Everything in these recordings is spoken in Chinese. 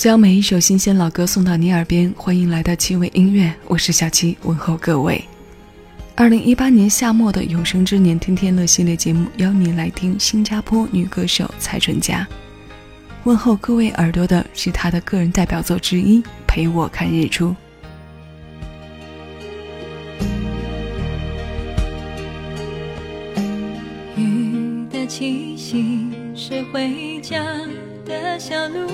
将每一首新鲜老歌送到你耳边，欢迎来到七味音乐，我是小七，问候各位。二零一八年夏末的有生之年天天乐系列节目，邀你来听新加坡女歌手蔡淳佳。问候各位耳朵的是她的个人代表作之一《陪我看日出》。雨的气息是回家的小路，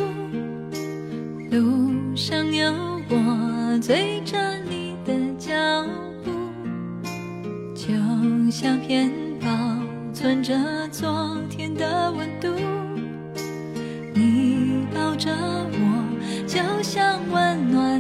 路上有我追着你的脚步，就像片保存着昨天的温度。你抱着我，就像温暖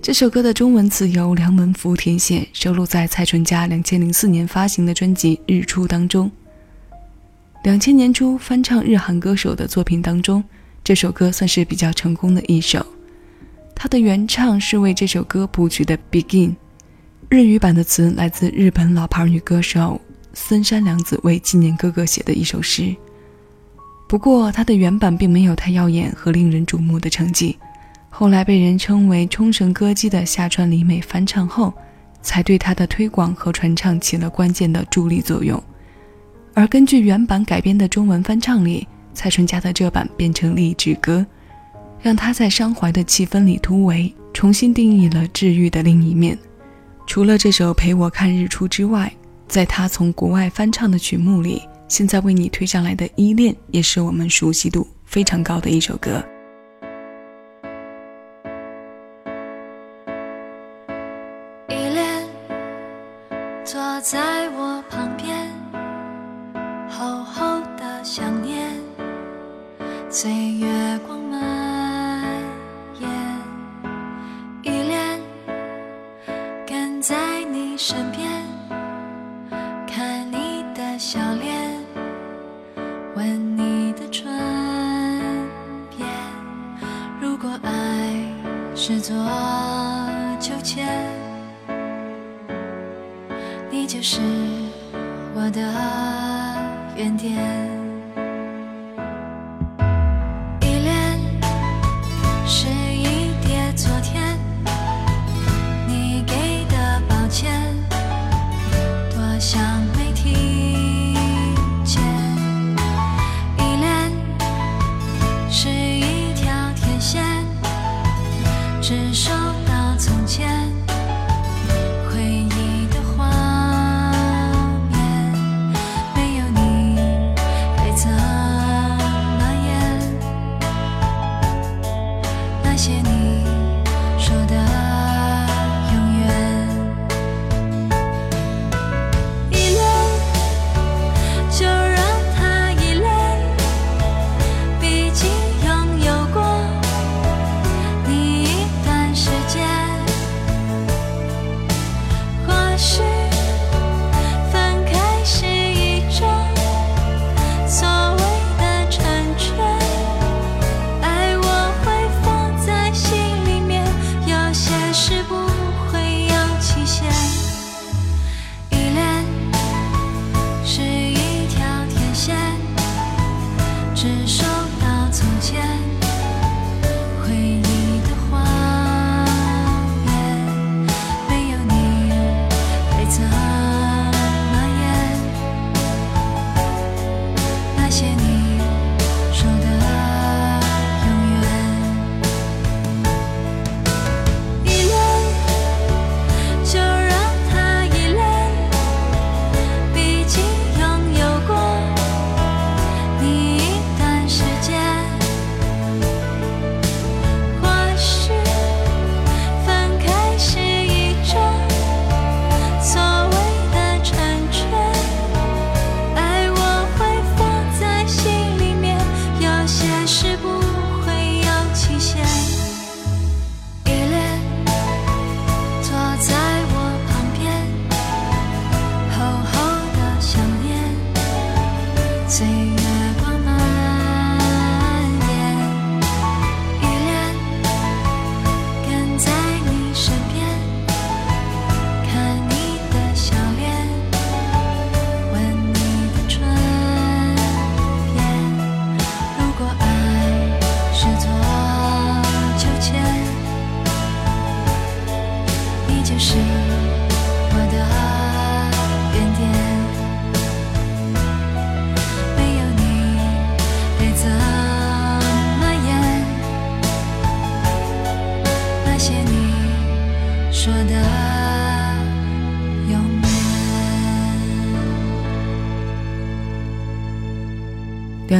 这首歌的中文词由梁文福填写，收录在蔡淳佳两千零四年发行的专辑《日出》当中。两千年初翻唱日韩歌手的作品当中，这首歌算是比较成功的一首。它的原唱是为这首歌谱曲的《Begin》，日语版的词来自日本老牌女歌手森山良子为纪念哥哥写的一首诗。不过，它的原版并没有太耀眼和令人瞩目的成绩。后来被人称为冲绳歌姬的下川里美翻唱后，才对她的推广和传唱起了关键的助力作用。而根据原版改编的中文翻唱里，蔡淳佳的这版变成励志歌，让她在伤怀的气氛里突围，重新定义了治愈的另一面。除了这首《陪我看日出》之外，在他从国外翻唱的曲目里，现在为你推上来的《依恋》也是我们熟悉度非常高的一首歌。在我旁边，厚厚的想念，随月光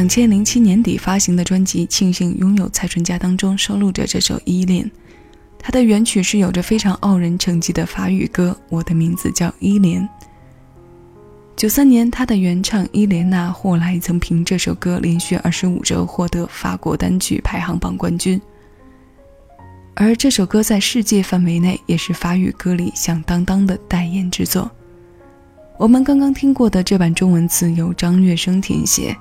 两千零七年底发行的专辑《庆幸拥有蔡淳佳》当中收录着这首《依恋》，它的原曲是有着非常傲人成绩的法语歌《我的名字叫依莲》。九三年，他的原唱伊莲娜霍莱曾凭这首歌连续二十五周获得法国单曲排行榜冠军。而这首歌在世界范围内也是法语歌里响当当的代言之作。我们刚刚听过的这版中文词由张月生填写。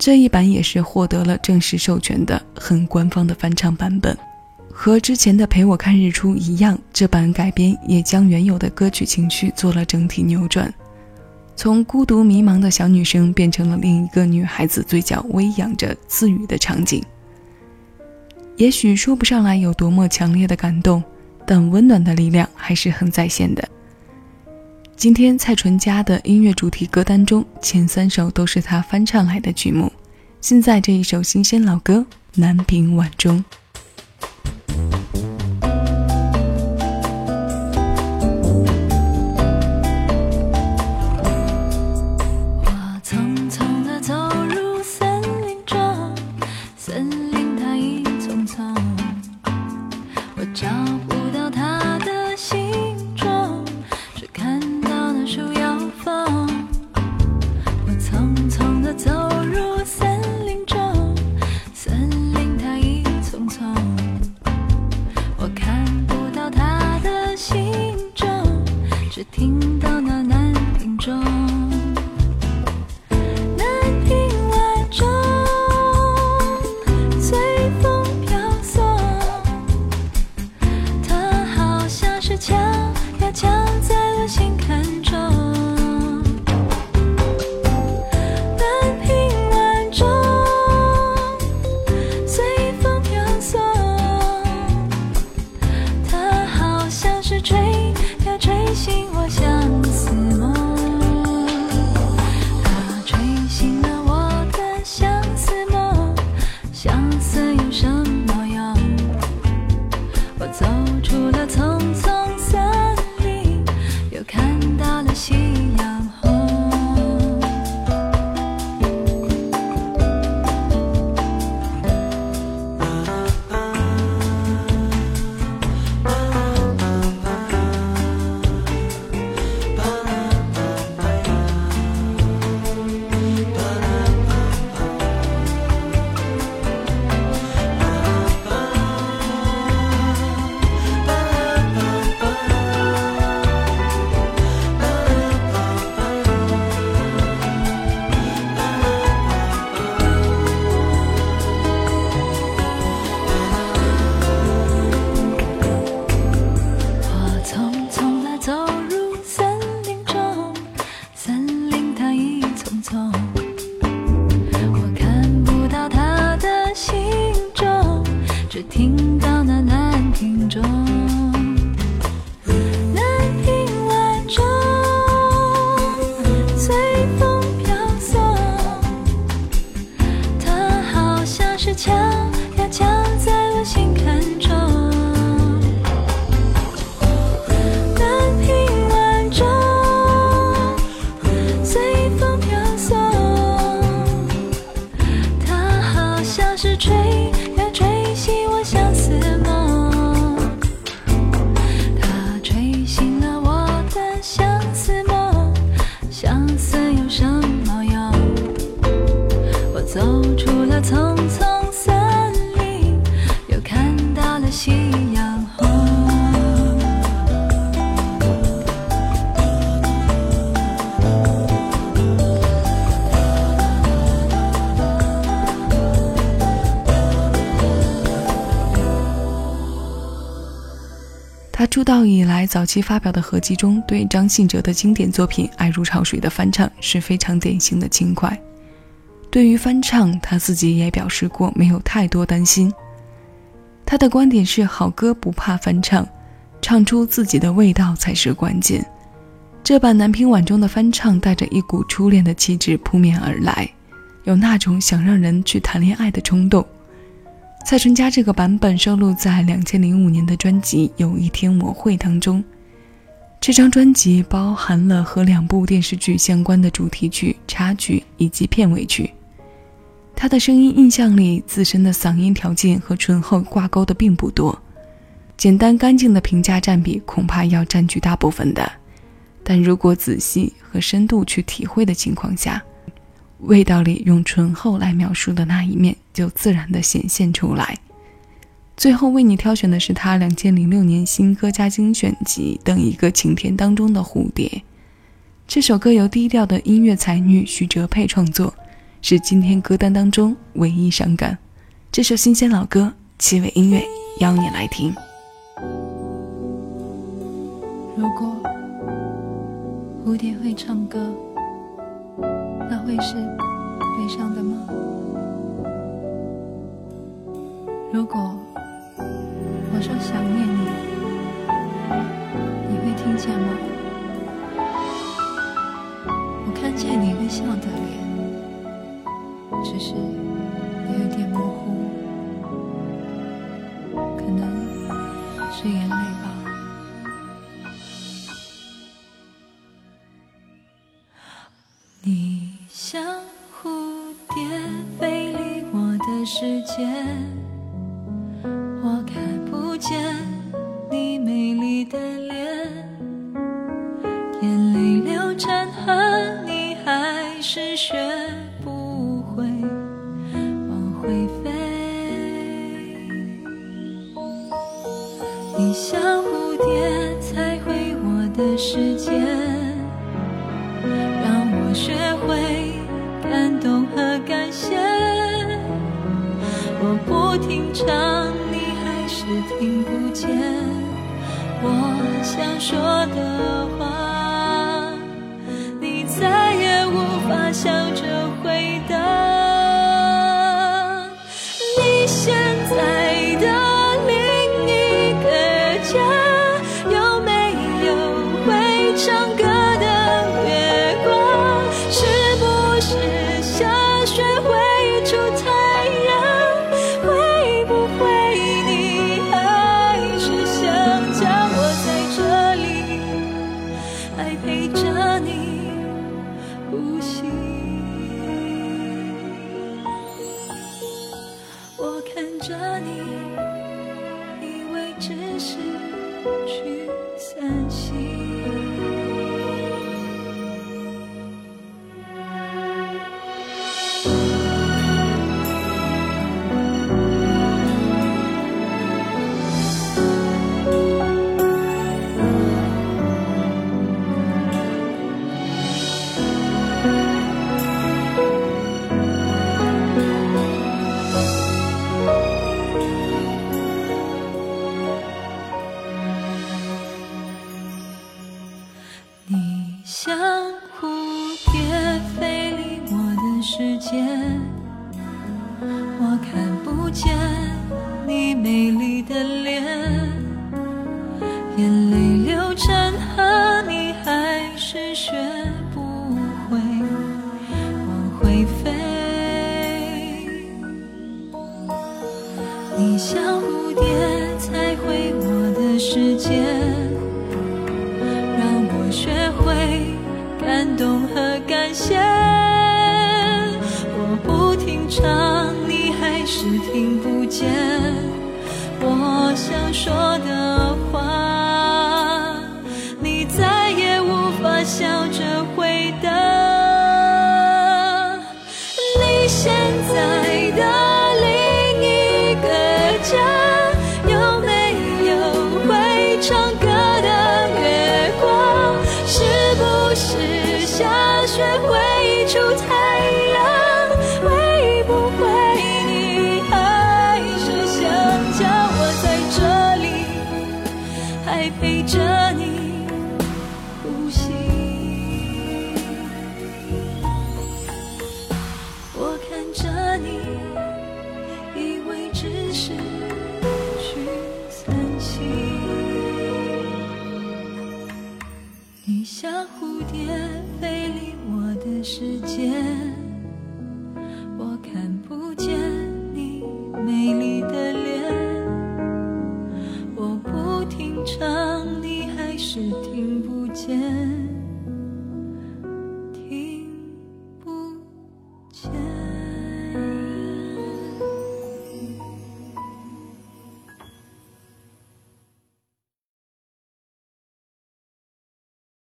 这一版也是获得了正式授权的很官方的翻唱版本，和之前的《陪我看日出》一样，这版改编也将原有的歌曲情绪做了整体扭转，从孤独迷茫的小女生变成了另一个女孩子嘴角微扬着自语的场景。也许说不上来有多么强烈的感动，但温暖的力量还是很在线的。今天蔡淳佳的音乐主题歌单中，前三首都是她翻唱来的曲目。现在这一首新鲜老歌《南屏晚钟》。敲呀敲在我心坎他出道以来早期发表的合集中，对张信哲的经典作品《爱如潮水》的翻唱是非常典型的轻快。对于翻唱，他自己也表示过没有太多担心。他的观点是：好歌不怕翻唱，唱出自己的味道才是关键。这版《南屏晚钟》的翻唱带着一股初恋的气质扑面而来，有那种想让人去谈恋爱的冲动。蔡淳佳这个版本收录在两千零五年的专辑《有一天我会》当中。这张专辑包含了和两部电视剧相关的主题曲、插曲以及片尾曲。他的声音印象里，自身的嗓音条件和醇厚挂钩的并不多，简单干净的评价占比恐怕要占据大部分的。但如果仔细和深度去体会的情况下，味道里用醇厚来描述的那一面就自然地显现出来。最后为你挑选的是他两千零六年新歌加精选集《等一个晴天》当中的《蝴蝶》。这首歌由低调的音乐才女徐哲佩创作，是今天歌单当中唯一伤感。这首新鲜老歌，七尾音乐邀你来听。如果蝴蝶会唱歌，会是悲伤的吗？如果我说想念你，你会听见吗？我看见你微笑的脸，只是有一点模糊，可能是眼泪你像蝴蝶踩回我的世界。让我学会感动和感谢。我不停唱，你还是听不见。我想说的话，你再也无法笑着回答。